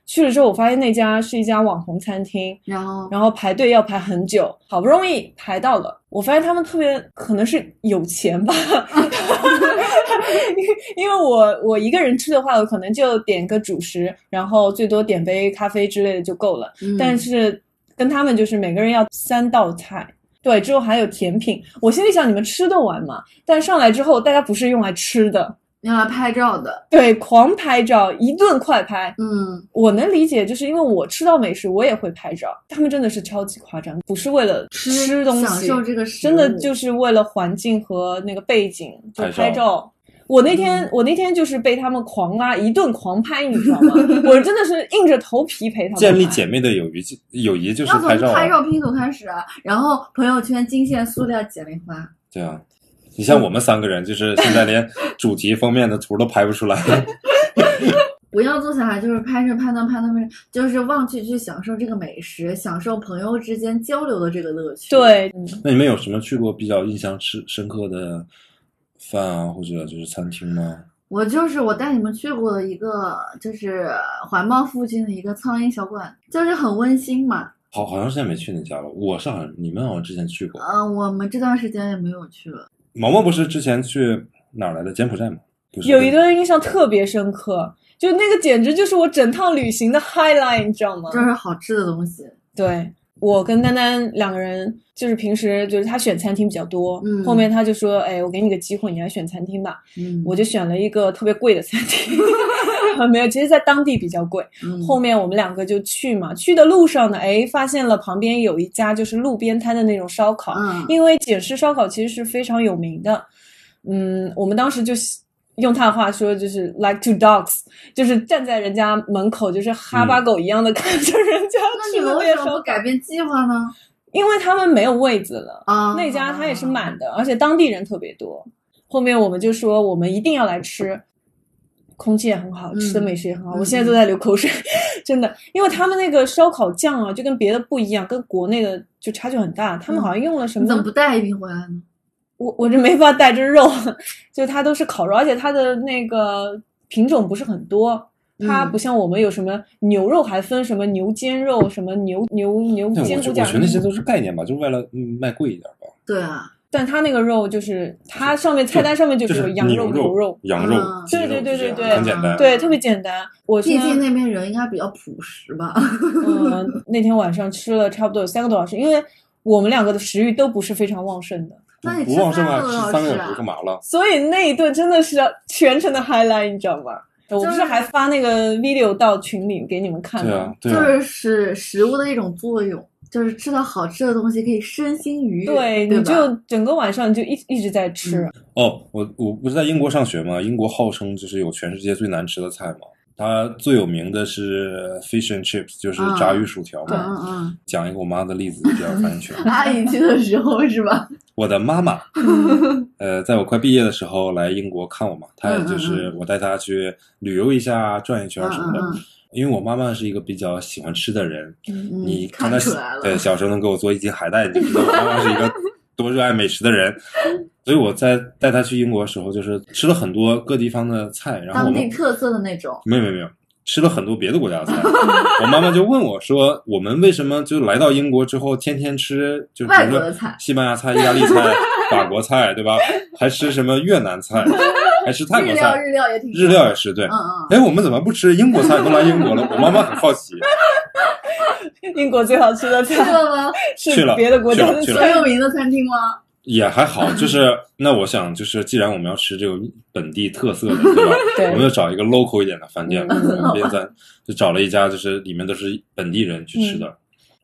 去了之后，我发现那家是一家网红餐厅，然后然后排队要排很久，好不容易排到了。我发现他们特别可能是有钱吧，[laughs] 因为我我一个人吃的话，我可能就点个主食，然后最多点杯咖啡之类的就够了。嗯但是跟他们就是每个人要三道菜，对，之后还有甜品。我心里想，你们吃得完吗？但上来之后，大家不是用来吃的，用来拍照的，对，狂拍照，一顿快拍。嗯，我能理解，就是因为我吃到美食，我也会拍照。他们真的是超级夸张，不是为了吃东西，享受这个，真的就是为了环境和那个背景就拍照。我那天、嗯我那天就是被他们狂拉一顿狂拍，你知道吗？[laughs] 我真的是硬着头皮陪他们建立姐妹的友谊，友谊就是要从拍照、啊。拍照拼图开始啊，然后朋友圈惊现塑料姐妹花，对啊，你像我们三个人，就是现在连主题封面的图都拍不出来。[laughs] 不要坐下来就是拍着拍着拍着拍着，就是忘记去享受这个美食，享受朋友之间交流的这个乐趣。，对，那你们有什么去过比较印象深深刻的饭啊，或者就是餐厅吗？我就是我带你们去过的一个，就是环贸附近的一个苍蝇小馆，就是很温馨嘛。好，好长时间没去那家了。我是好像你们好像之前去过。呃，我们这段时间也没有去了。毛毛不是之前去哪儿来的？柬埔寨吗？不是有一段印象特别深刻，就那个简直就是我整趟旅行的 highlight，你知道吗？就是好吃的东西，对我跟丹丹两个人，就是平时就是他选餐厅比较多，嗯后面他就说：“哎，我给你个机会，你来选餐厅吧。”嗯，我就选了一个特别贵的餐厅，[laughs] [laughs] 没有，其实在当地比较贵。嗯后面我们两个就去嘛，去的路上呢，哎，发现了旁边有一家就是路边摊的那种烧烤，嗯因为简式烧烤其实是非常有名的。嗯，我们当时就用他的话说，就是 like two dogs，就是站在人家门口，就是哈巴狗一样的看着人家吃那你们为什么改变计划呢？因为他们没有位子了。啊，那家它也是满的，而且当地人特别多。后面我们就说我们一定要来吃，空气也很好，嗯吃的美食也很好。嗯我现在都在流口水，[laughs] 真的，因为他们那个烧烤酱啊，就跟别的不一样，跟国内的就差距很大。他们好像用了什么？你怎么不带一瓶回来呢？我我这没法带着肉，[laughs] 就它都是烤肉，而且它的那个品种不是很多。它嗯不像我们有什么牛肉，还分什么牛肩肉、什么牛牛牛，肩骨架我觉得那些都是概念吧，就是为了嗯卖贵一点吧。对啊，但它那个肉就是它上面菜单上面就就是有羊肉牛肉，羊肉对对对对样很简单。对，特别简单。我毕竟那边人应该比较朴实吧。[laughs] 嗯，那天晚上吃了差不多有三个多小时，因为我们两个的食欲都不是非常旺盛的，那你吃不旺盛啊，三个多吃三个小时干嘛了？所以那一顿真的是全程的 highlight，你知道吗？我不是还发那个 video 到群里给你们看吗？对啊，对啊。就是是食物的一种作用，就是吃到好吃的东西可以身心愉悦，对，对你就整个晚上就一一直在吃。嗯哦，我我不是在英国上学吗，英国号称就是有全世界最难吃的菜嘛。它最有名的是 fish and chips，就是炸鱼薯条嗯嘛。嗯嗯，讲一个我妈的例子比较有发言权。阿姨去的时候是吧？[laughs] 我的妈妈，[laughs] 呃，在我快毕业的时候来英国看我嘛，她也就是我带她去旅游一下、转一圈什么的。因为我妈妈是一个比较喜欢吃的人，嗯你看她对小时候能给我做一斤海带，你就知道我妈妈是一个 [laughs] 多热爱美食的人。所以我在带他去英国的时候，就是吃了很多各地方的菜，然后我们当地特色的那种，没有没有没有，吃了很多别的国家的菜。[laughs] 我妈妈就问我说：“我们为什么就来到英国之后，天天吃就比外如说国的菜西班牙菜、意大利菜、[laughs] 法国菜，对吧？还吃什么越南菜，还吃泰国菜日料菜，日料也挺日料也是对。嗯嗯，哎，我们怎么不吃英国菜？都来英国了，我妈妈很好奇。英国最好吃的去菜了吗？是去了别的国家的去了菜很。有名的餐厅吗？也还好，[laughs] 就是那我想，就是既然我们要吃这种本地特色的，[laughs] 对吧？对我们要找一个 local 一点的饭店嘛，嗯边咱就找了一家，就是里面都是本地人去吃的。嗯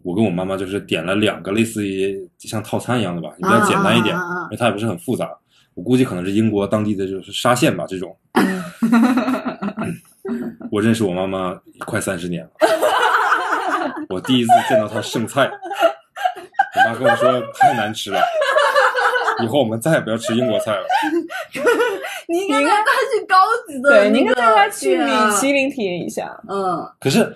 我跟我妈妈就是点了两个类似于像套餐一样的吧，比较简单一点，因为它也不是很复杂。我估计可能是英国当地的就是沙县吧，这种。[laughs] 我认识我妈妈快三十年了，我第一次见到她剩菜，我妈跟我说太难吃了，以后我们再也不要吃英国菜了。[laughs] 你应该带他去高级的，对，你应该带他去米其林体验一下。嗯，可是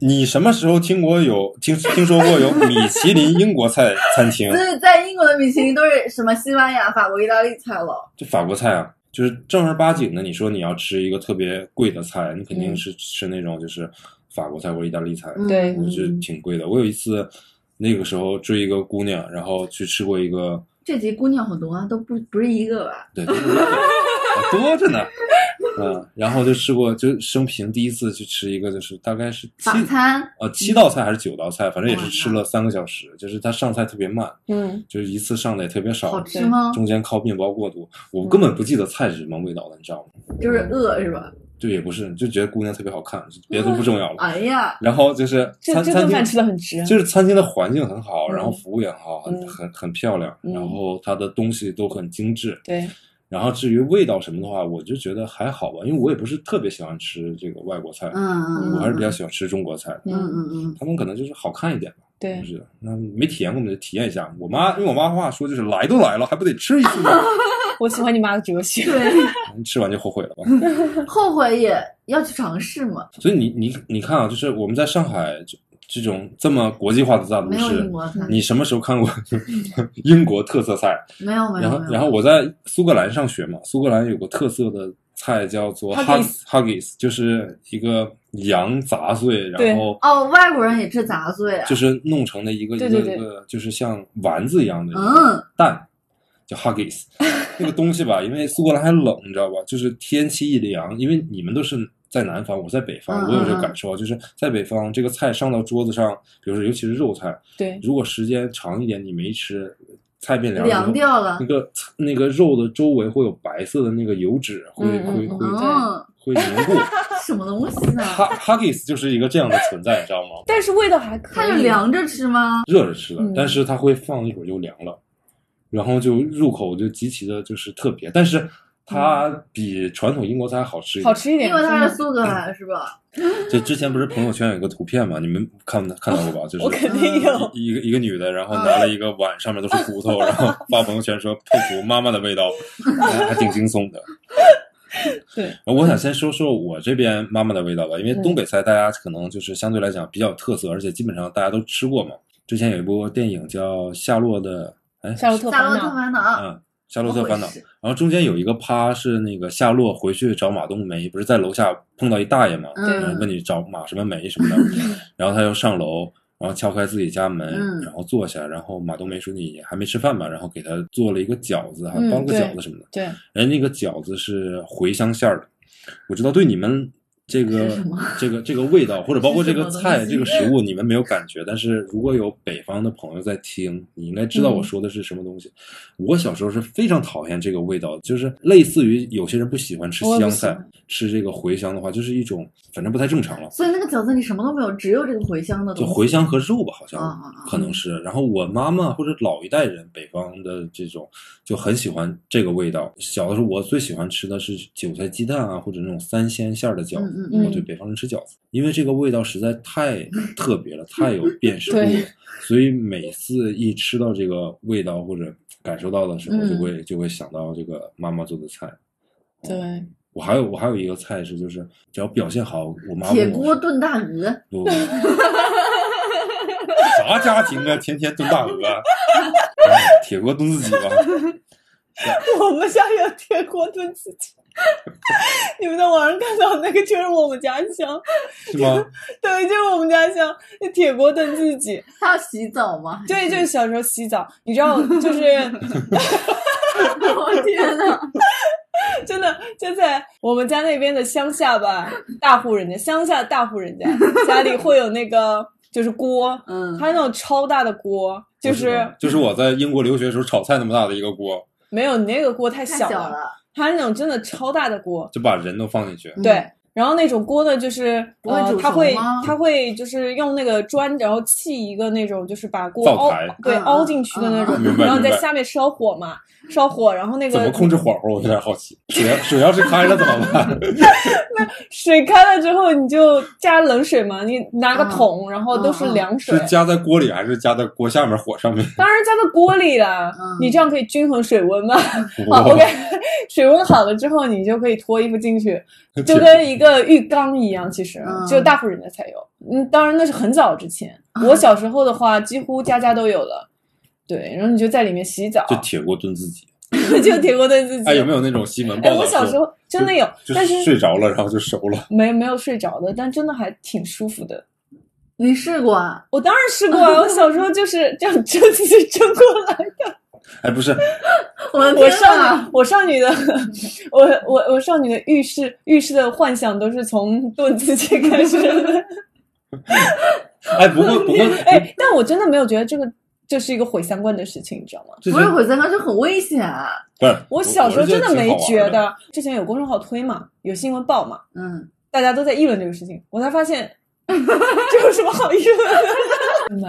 你什么时候听过有听听说过有米其林英国菜餐厅？就是在英国的米其林都是什么西班牙、法国、意大利菜了。就法国菜啊，就是正儿八经的。你说你要吃一个特别贵的菜，你肯定嗯是吃那种就是法国菜或者意大利菜，嗯对我觉得挺贵的。我有一次那个时候追一个姑娘，然后去吃过一个，这集姑娘好多啊，都不不是一个吧？对，多着呢，嗯，然后就吃过，就生平第一次去吃一个，就是大概是七餐，呃七道菜还是九道菜，反正也是吃了三个小时，就是他上菜特别慢，嗯，就是一次上的也特别少，好吃吗？中间靠面包过渡，我根本不记得菜是什么味道了，你知道吗？就是饿是吧？就也不是，就觉得姑娘特别好看，别的都不重要了。哎呀，然后就是这餐餐厅吃的很值。就是餐厅的环境很好，嗯然后服务也很好，很嗯很很漂亮，嗯然后它的东西都很精致。对，然后至于味道什么的话，我就觉得还好吧，因为我也不是特别喜欢吃这个外国菜，嗯嗯，我还是比较喜欢吃中国菜。嗯嗯嗯，他们可能就是好看一点吧，对就，是那没体验过，我们就体验一下。我妈用我妈话说就是来都来了，还不得吃一次吗？[laughs] 我喜欢你妈的哲学。对，[laughs] 吃完就后悔了吧。[laughs] 后悔也要去尝试嘛，所以你你你看啊，就是我们在上海这这种这么国际化的大都没有英市，你什么时候看过英国特色菜？没有没有然后然后我在苏格兰上学嘛，苏格兰有个特色的菜叫做 huggies，huggies 就是一个羊杂碎，然后哦，外国人也吃杂碎啊，就是弄成的一个一个一个就是像丸子一样的一嗯。个蛋，叫 haggis。[laughs] 那个东西吧，因为苏格兰还冷，你知道吧？就是天气一凉，因为你们都是在南方，我在北方，嗯我有这个感受啊，就是在北方这个菜上到桌子上，比如说尤其是肉菜，对，如果时间长一点你没吃，菜变凉凉掉了。那，个那个肉的周围会有白色的那个油脂，会会会嗯，会凝固。[laughs] 什么东西呢？哈 Haggis 就是一个这样的存在，你知道吗？[laughs] 但是味道还可以。它是凉着吃吗？热着吃的嗯，但是它会放一会儿就凉了，然后就入口就极其的就是特别，但是它比传统英国菜好吃一点。好吃一点，因为它的是苏格兰是吧？[laughs] 就之前不是朋友圈有个图片嘛，你们看看到过吧？就是我肯定有。一一个一个女的，然后拿了一个碗，上面都是骨头，然后发朋友圈说佩服妈妈的味道，还还挺惊悚的。[laughs] 对，我想先说说我这边妈妈的味道吧，因为嗯东北菜大家可能就是相对来讲比较有特色，而且基本上大家都吃过嘛。之前有一部电影叫《夏洛的》，哎，夏洛特夏洛烦恼，特烦恼，嗯，《夏洛特烦恼然后中间有一个趴是那个夏洛回去找马冬梅，不是在楼下碰到一大爷嘛，嗯问你找马什么梅什么的，[laughs] 然后他又上楼，然后敲开自己家门，嗯然后坐下，然后马冬梅说你还没吃饭吧？然后给他做了一个饺子，还嗯包了个饺子什么的，对，人那个饺子是茴香馅儿的，我知道对你们这个这个这个味道，或者包括这个菜这个食物，你们没有感觉，但是如果有北方的朋友在听，你应该知道嗯我说的是什么东西。我小时候是非常讨厌这个味道，就是类似于有些人不喜欢吃香菜吃这个茴香的话，就是一种反正不太正常了。所以那个饺子里什么都没有，只有这个茴香的东西。就茴香和肉吧，好像可能是。然后我妈妈或者老一代人，北方的这种就很喜欢这个味道。小的时候，我最喜欢吃的是韭菜鸡蛋啊，或者那种三鲜馅儿的饺子。嗯嗯我对北方人吃饺子，因为这个味道实在太 [laughs] 特别了，太有辨识度了，所以每次一吃到这个味道或者感受到的时候，嗯就会就会想到这个妈妈做的菜。对，我还有我还有一个菜是，就是只要表现好，我妈铁锅炖大鹅，不，不啥家庭啊，天天炖大鹅，啊铁锅炖自己吧。[laughs] 我们家有铁锅炖自己。[laughs] 你们在网上看到那个就是我们家乡，是吗？[laughs] 对，就是我们家乡，那铁锅炖自己。他要洗澡吗？对，就是小时候洗澡，你知道，就是 [laughs] 我天呐，真的就在我们家那边的乡下吧，大户人家，乡下大户人家家里会有那个就是锅，嗯，它那种超大的锅，就是就是我在英国留学的时候炒菜那么大的一个锅，没有你那个锅太小了，它那种真的超大的锅，就把人都放进去。嗯对。然后那种锅呢，就是不会煮，呃它会它会就是用那个砖，然后砌一个那种，就是把锅凹对嗯凹进去的那种然后在下面烧火嘛，烧火，然后那个怎么控制火候？我有点好奇。水水要是开了怎么办？那水开了之后，你就加冷水嘛，你拿个嗯桶，然后都是凉水，是加在锅里还是加在锅下面火上面？当然加在锅里了，嗯你这样可以均衡水温嘛。哇 [laughs] 好，OK，水温好了之后，你就可以脱衣服进去，[laughs] 就跟一个浴缸一样，其实嗯只有大户人家才有。嗯，当然那是很早之前，我小时候的话，几乎家家都有了。对，然后你就在里面洗澡，[laughs] 就铁锅炖自己。[laughs] 就铁锅炖自己。哎，有没有那种西门报哎，我小时候真的有，但是睡着了，然后就熟了。没没有睡着的，但真的还挺舒服的。你试过啊？我当然试过啊，我小时候就是这样蒸自己 [laughs] 蒸过来的。哎，不是，[laughs] 我的我天少！女，我少女的，[laughs] 我我我少女的浴室浴室的幻想都是从炖自己开始的。哎，不过不过，[laughs] 哎，但我真的没有觉得这个这是一个毁三观的事情，你知道吗？不是毁三观，就很危险啊。对我小时候真的没觉。得，之前有公众号推嘛，有新闻报嘛，嗯，大家都在议论这个事情，我才发现这有什么好议论的？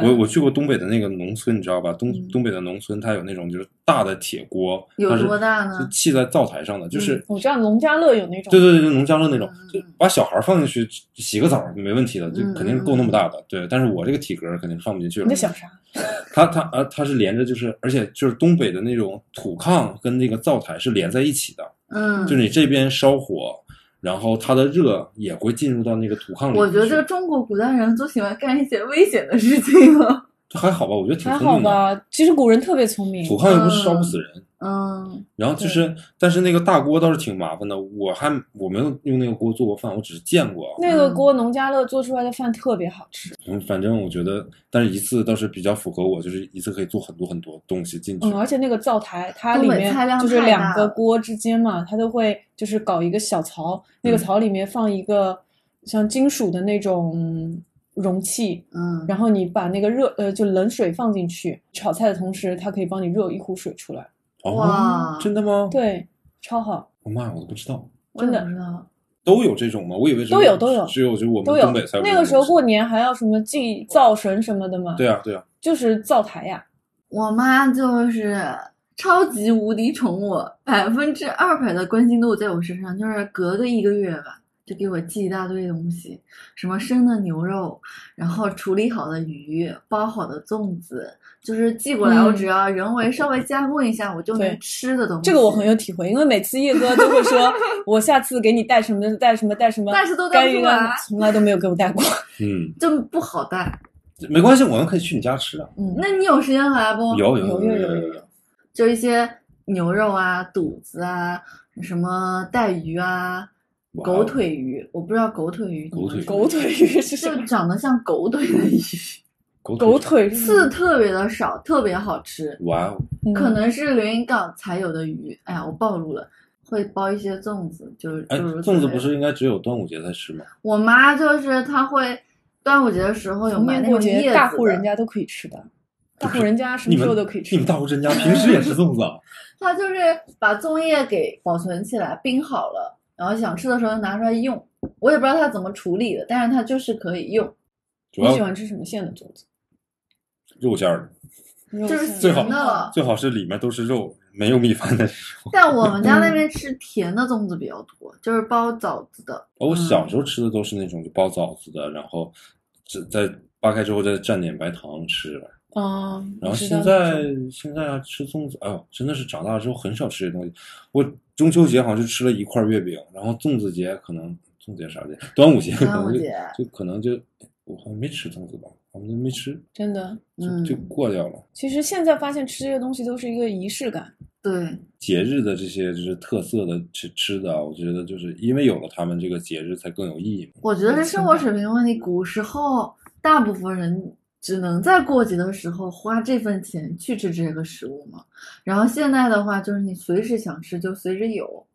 我我去过东北的那个农村，你知道吧？东嗯东北的农村，它有那种就是大的铁锅，有多大呢是砌在灶台上的，就是我知道农家乐有那种，对对对，就农家乐那种嗯，就把小孩放进去洗个澡没问题的，就嗯肯定够那么大的。对，但是我这个体格肯定放不进去了你在。想啥？[laughs] 它它呃它是连着，就是而且就是东北的那种土炕跟那个灶台是连在一起的，嗯，就是你这边烧火，然后它的热也会进入到那个土炕里。我觉得中国古代人都喜欢干一些危险的事情啊。这 [laughs] 还好吧，我觉得挺还好聪明的。吧，其实古人特别聪明。土炕又不是烧不死人，嗯，然后就是，但是那个大锅倒是挺麻烦的。我还我没有用那个锅做过饭，我只是见过。那个锅农家乐做出来的饭特别好吃，嗯，反正我觉得，但是一次倒是比较符合我，就是一次可以做很多很多东西进去。嗯，而且那个灶台它里面就是两个锅之间嘛，它都会就是搞一个小槽，那个嗯槽里面放一个像金属的那种容器，嗯，然后你把那个热呃就冷水放进去，炒菜的同时它可以帮你热一壶水出来，哦哇，真的吗？对，超好，我妈呀，我都不知道，真的。知道？都有这种吗？我以为只都有都有。只有就我们东北才有。那个时候过年还要什么祭灶神什么的嘛，对啊对啊，就是灶台呀，我妈就是超级无敌宠我，百分之二百的关心度在我身上，就是隔个一个月吧，就给我寄一大堆东西，什么生的牛肉，然后处理好的鱼，包好的粽子，就是寄过来，嗯我只要人为稍微加工一下，我就能吃的东西。这个我很有体会，因为每次叶哥都会说，[laughs] 我下次给你带什么带什么带什么，但是都带不出来，从来都没有给我带过。[laughs] 嗯，就不好带。没关系，我们可以去你家吃啊。嗯，那你有时间来不？有有有有有有有，就一些牛肉啊、肚子啊、什么带鱼啊、狗腿鱼，我不知道狗腿鱼狗腿说狗腿鱼是什就？长得像狗腿的鱼，狗狗腿刺特别的少，特别好吃，哇哦，嗯可能是连云港才有的鱼。哎呀，我暴露了，会包一些粽子，就是哎，粽子不是应该只有端午节才吃吗？我妈就是她会端午节的时候有逢买那种叶子大户人家都可以吃的，大户人家什么时候都可以吃。你们大户人家平时也吃粽子啊？她就是把粽叶给保存起来，冰好了，然后想吃的时候就拿出来用。我也不知道她怎么处理的，但是她就是可以用，你喜欢吃什么馅的粽子？肉馅儿的，就是最好的。最好是里面都是肉，没有米饭的时候。但我们家那边吃甜的粽子比较多，就是包枣子的。我小时候吃的都是那种就包枣子的，然后只在扒开之后再蘸点白糖吃。啊，然后现在现在啊吃粽子，哎呦，真的是长大了之后很少吃这东西。我中秋节好像就吃了一块月饼，然后粽子节可能粽子节啥节？端午节可能就端午节就可能就我好像没吃粽子吧，我们都没吃，真的。就嗯就过掉了。其实现在发现吃这些东西都是一个仪式感。对，节日的这些就是特色的吃吃的啊，我觉得就是因为有了他们，这个节日才更有意义。我觉得是生活水平问题。古时候大部分人只能在过节的时候花这份钱去吃这个食物嘛，然后现在的话就是你随时想吃就随时有，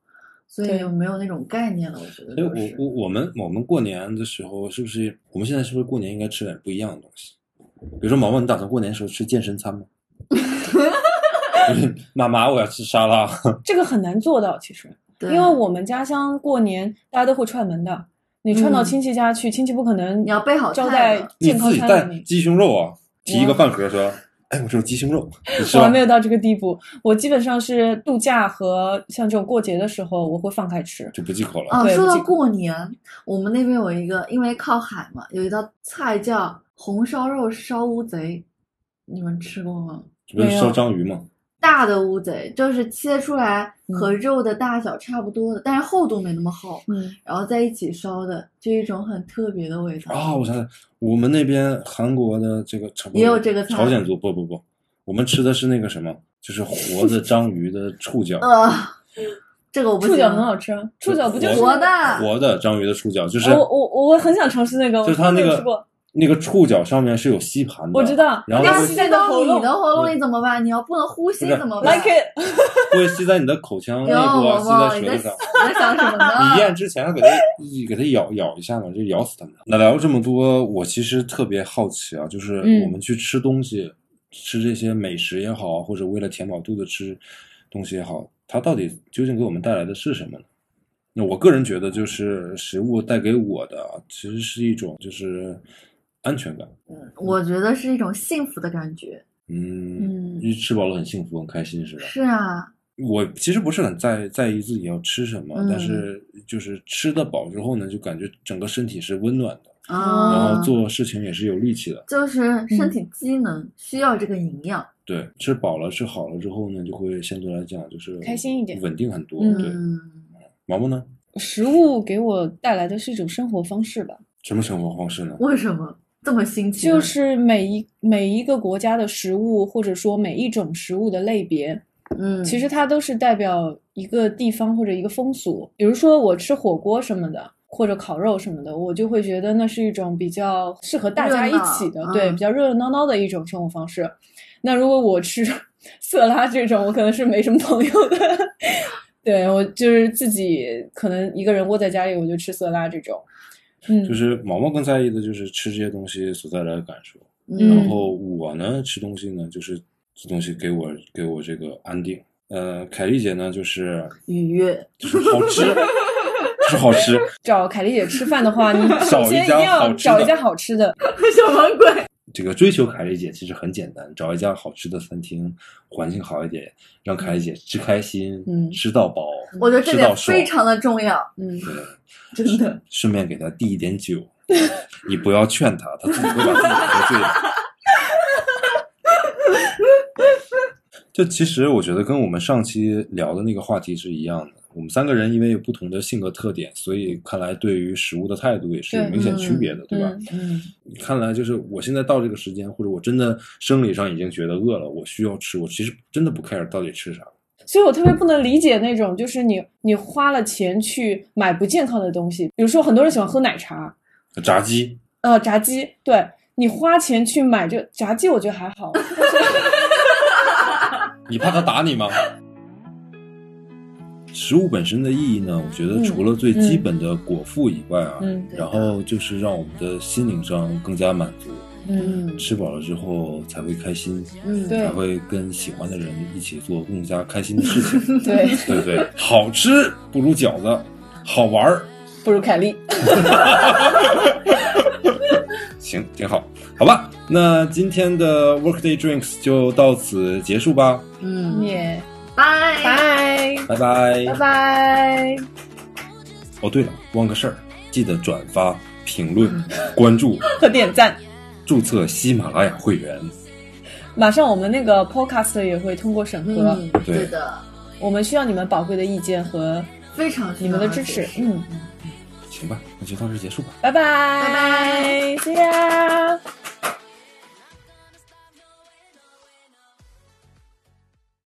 所以对就没有那种概念了。我觉得所以我我我们我们过年的时候，是不是我们现在是不是过年应该吃点不一样的东西？比如说毛毛，你打算过年的时候吃健身餐吗？就是 [laughs] 妈妈，我要吃沙拉。这个很难做到，其实，对因为我们家乡过年大家都会串门的，你串到嗯亲戚家去，亲戚不可能你要备好招待健康餐你自己带餐。鸡胸肉啊，提一个饭盒说：“哎，我这有鸡胸肉，我还 [laughs] 没。有到这个地步，我基本上是度假和像这种过节的时候，我会放开吃”。就不忌口了。啊，说到过年，我们那边有一个，因为靠海嘛，有一道菜叫红烧肉烧乌贼，你们吃过吗？这不是没有烧章鱼吗？大的乌贼就是切出来嗯和肉的大小差不多的，但是厚度没那么厚，嗯，然后在一起烧的，就一种很特别的味道。啊，我想想，我们那边韩国的这个也有这个菜朝鲜族不不不，我们吃的是那个什么就是活的章鱼的触角，呃，[laughs] 这个我不触行角很好吃，触角不就是活的活的章鱼的触角，就是我我我很想尝试那个，就是它那个吃过，那个触角上面是有吸盘的，我知道，然后吸在你你的喉咙里怎么办？你要不能呼吸怎么办 like it，[laughs] 会吸在你的口腔内哟，部啊，吸在在舌头上。[laughs] 你在想什么呢？[laughs] 你咽之前给它给它咬咬一下嘛，就咬死它们。那聊了这么多，我其实特别好奇啊，就是嗯我们去吃东西，吃这些美食也好，或者为了填饱肚子吃东西也好，它到底究竟给我们带来的是什么呢？那我个人觉得，就是食物带给我的啊，其实是一种就是安全感。嗯我觉得是一种幸福的感觉。嗯，嗯因为吃饱了很幸福很开心是吧？是啊，我其实不是很在在意自己要吃什么，嗯但是就是吃得饱之后呢，就感觉整个身体是温暖的，啊然啊后，做事情也是有力气的。就是身体机能需要这个营养。对，吃饱了吃好了之后呢，就会相对来讲就是开心一点稳定很多。嗯对，嗯，毛毛呢？食物给我带来的是一种生活方式吧，什么生活方式呢？为什么这么新奇？就是每一每一个国家的食物，或者说每一种食物的类别，嗯，其实它都是代表一个地方或者一个风俗。比如说我吃火锅什么的，或者烤肉什么的，我就会觉得那是一种比较适合大家一起的对，嗯比较热热闹闹的一种生活方式。那如果我吃 [laughs] 色拉这种，我可能是没什么朋友的。[laughs] 对我就是自己可能一个人窝在家里，我就吃色拉这种。嗯，就是毛毛更在意的就是吃这些东西所带来的感受，嗯然后我呢吃东西呢就是这东西给我给我这个安定。呃，凯丽姐呢就是愉悦。就是好吃，是好吃。[laughs] 找凯丽姐吃饭的话，你找一家首先一定要好吃的找一家好吃的。[laughs] 小魔鬼。这个追求凯丽姐其实很简单，找一家好吃的餐厅，环境好一点，让凯丽姐吃开心，嗯吃到饱，我觉得这点非常的重要，嗯，对，真的。顺便给她递一点酒，[laughs] 你不要劝她，她自己会把自己喝醉的。[laughs] 就其实我觉得跟我们上期聊的那个话题是一样的，我们三个人因为有不同的性格特点，所以看来对于食物的态度也是有明显区别的，对吧？看来就是我现在到这个时间，或者我真的生理上已经觉得饿了，我需要吃，我其实真的不 care 到底吃啥。所以我特别不能理解那种，就是你你花了钱去买不健康的东西，比如说很多人喜欢喝奶茶，炸鸡，呃，炸鸡，对你花钱去买这炸鸡，我觉得还好，[laughs] 你怕他打你吗？食物本身的意义呢，我觉得除了最基本的果腹以外啊，嗯然后就是让我们的心灵上更加满足，嗯吃饱了之后才会开心，嗯，对才会跟喜欢的人一起做更加开心的事情，[laughs] 对，对不对？好吃不如饺子，好玩儿不如凯莉，[laughs] 行，挺好，好吧？那今天的 Workday Drinks 就到此结束吧，嗯，耶，拜拜拜拜拜。拜。哦，对了，忘个事儿，记得转发、评论、关注、[laughs] 和点赞。注册喜马拉雅会员。马上我们那个 podcast 也会通过审核，嗯，对对的，我们需要你们宝贵的意见和非常你们的支持。嗯，行吧，那就到这结束吧。拜拜，拜拜，See ya。